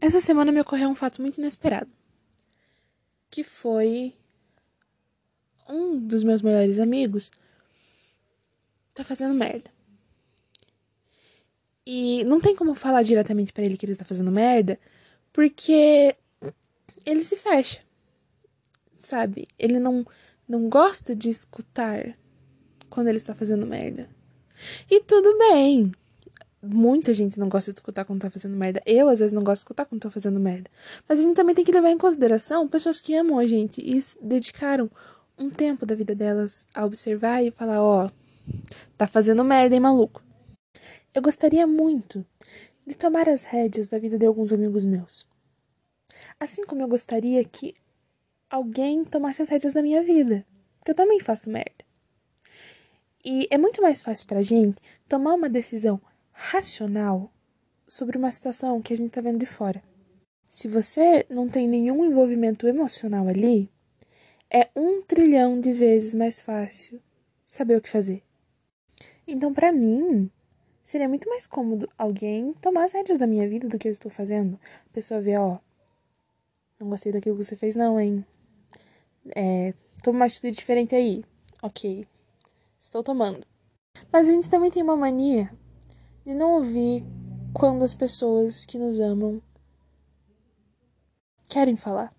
Essa semana me ocorreu um fato muito inesperado. Que foi um dos meus melhores amigos tá fazendo merda. E não tem como falar diretamente para ele que ele tá fazendo merda, porque ele se fecha. Sabe? Ele não não gosta de escutar quando ele está fazendo merda. E tudo bem. Muita gente não gosta de escutar quando tá fazendo merda. Eu, às vezes, não gosto de escutar quando tô fazendo merda. Mas a gente também tem que levar em consideração pessoas que amam a gente e dedicaram um tempo da vida delas a observar e falar: ó, oh, tá fazendo merda, hein, maluco? Eu gostaria muito de tomar as rédeas da vida de alguns amigos meus. Assim como eu gostaria que alguém tomasse as rédeas da minha vida. Porque eu também faço merda. E é muito mais fácil pra gente tomar uma decisão racional sobre uma situação que a gente tá vendo de fora. Se você não tem nenhum envolvimento emocional ali, é um trilhão de vezes mais fácil saber o que fazer. Então, para mim, seria muito mais cômodo alguém tomar as rédeas da minha vida do que eu estou fazendo. A pessoa vê, ó, não gostei daquilo que você fez, não, hein? É, toma uma atitude diferente aí. Ok. Estou tomando. Mas a gente também tem uma mania de não ouvir quando as pessoas que nos amam querem falar.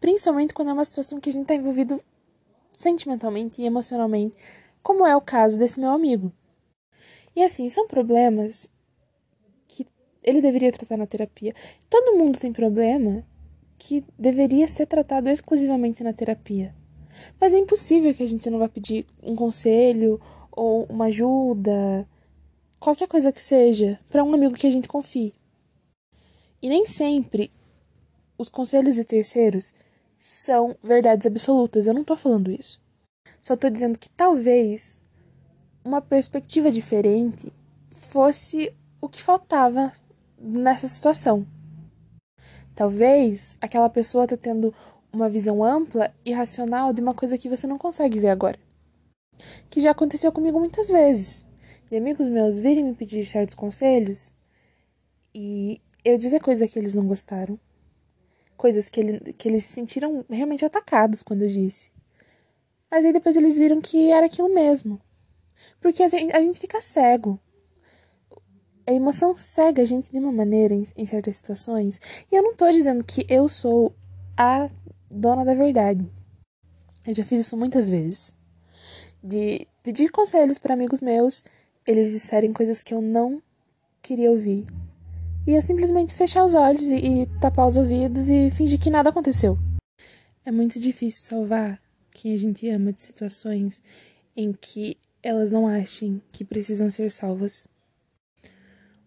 Principalmente quando é uma situação que a gente está envolvido sentimentalmente e emocionalmente, como é o caso desse meu amigo. E assim, são problemas que ele deveria tratar na terapia. Todo mundo tem problema que deveria ser tratado exclusivamente na terapia. Mas é impossível que a gente não vá pedir um conselho ou uma ajuda, qualquer coisa que seja, para um amigo que a gente confie. E nem sempre os conselhos de terceiros são verdades absolutas. Eu não tô falando isso. Só tô dizendo que talvez uma perspectiva diferente fosse o que faltava nessa situação. Talvez aquela pessoa tá tendo uma visão ampla e racional de uma coisa que você não consegue ver agora. Que já aconteceu comigo muitas vezes. De amigos meus virem me pedir certos conselhos e eu dizer coisas que eles não gostaram. Coisas que, ele, que eles se sentiram realmente atacados quando eu disse. Mas aí depois eles viram que era aquilo mesmo. Porque a gente, a gente fica cego a emoção cega a gente de uma maneira em, em, certas situações. E eu não tô dizendo que eu sou a dona da verdade. Eu já fiz isso muitas vezes. De pedir conselhos para amigos meus, eles disserem coisas que eu não queria ouvir. E eu simplesmente fechar os olhos e, e tapar os ouvidos e fingir que nada aconteceu. É muito difícil salvar quem a gente ama de situações em que elas não achem que precisam ser salvas.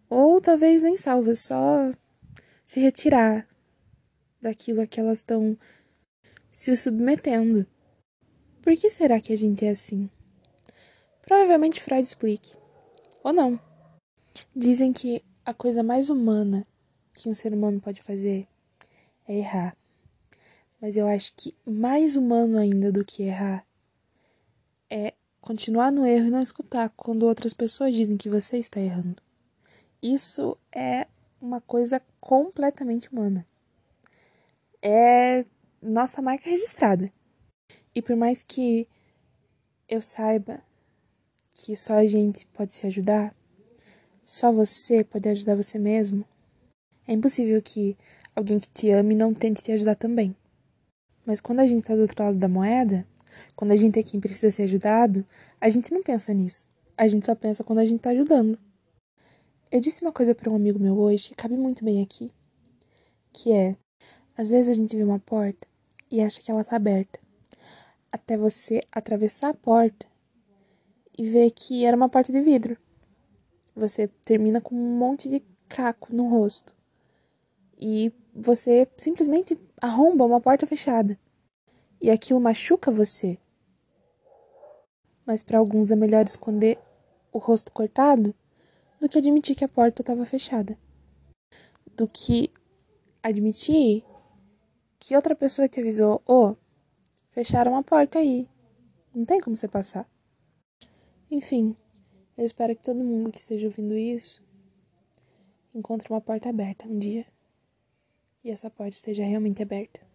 Ou talvez nem salvas, só se retirar daquilo a que elas estão se submetendo. Por que será que a gente é assim? Provavelmente Freud explique. Ou não. Dizem que a coisa mais humana que um ser humano pode fazer é errar. Mas eu acho que mais humano ainda do que errar é continuar no erro e não escutar quando outras pessoas dizem que você está errando. Isso é uma coisa completamente humana. É nossa marca registrada. E por mais que eu saiba que só a gente pode se ajudar, só você pode ajudar você mesmo, é impossível que alguém que te ame não tente te ajudar também. Mas quando a gente tá do outro lado da moeda, quando a gente é quem precisa ser ajudado, a gente não pensa nisso. A gente só pensa quando a gente tá ajudando. Eu disse uma coisa para um amigo meu hoje que cabe muito bem aqui, que é: às vezes a gente vê uma porta e acha que ela tá aberta, até você atravessar a porta e ver que era uma porta de vidro. Você termina com um monte de caco no rosto. E você simplesmente arromba uma porta fechada. E aquilo machuca você. Mas para alguns é melhor esconder o rosto cortado do que admitir que a porta estava fechada. Do que admitir que outra pessoa te avisou: Ô, oh, fecharam a porta aí. Não tem como você passar. Enfim, eu espero que todo mundo que esteja ouvindo isso encontre uma porta aberta um dia. e essa porta esteja realmente aberta.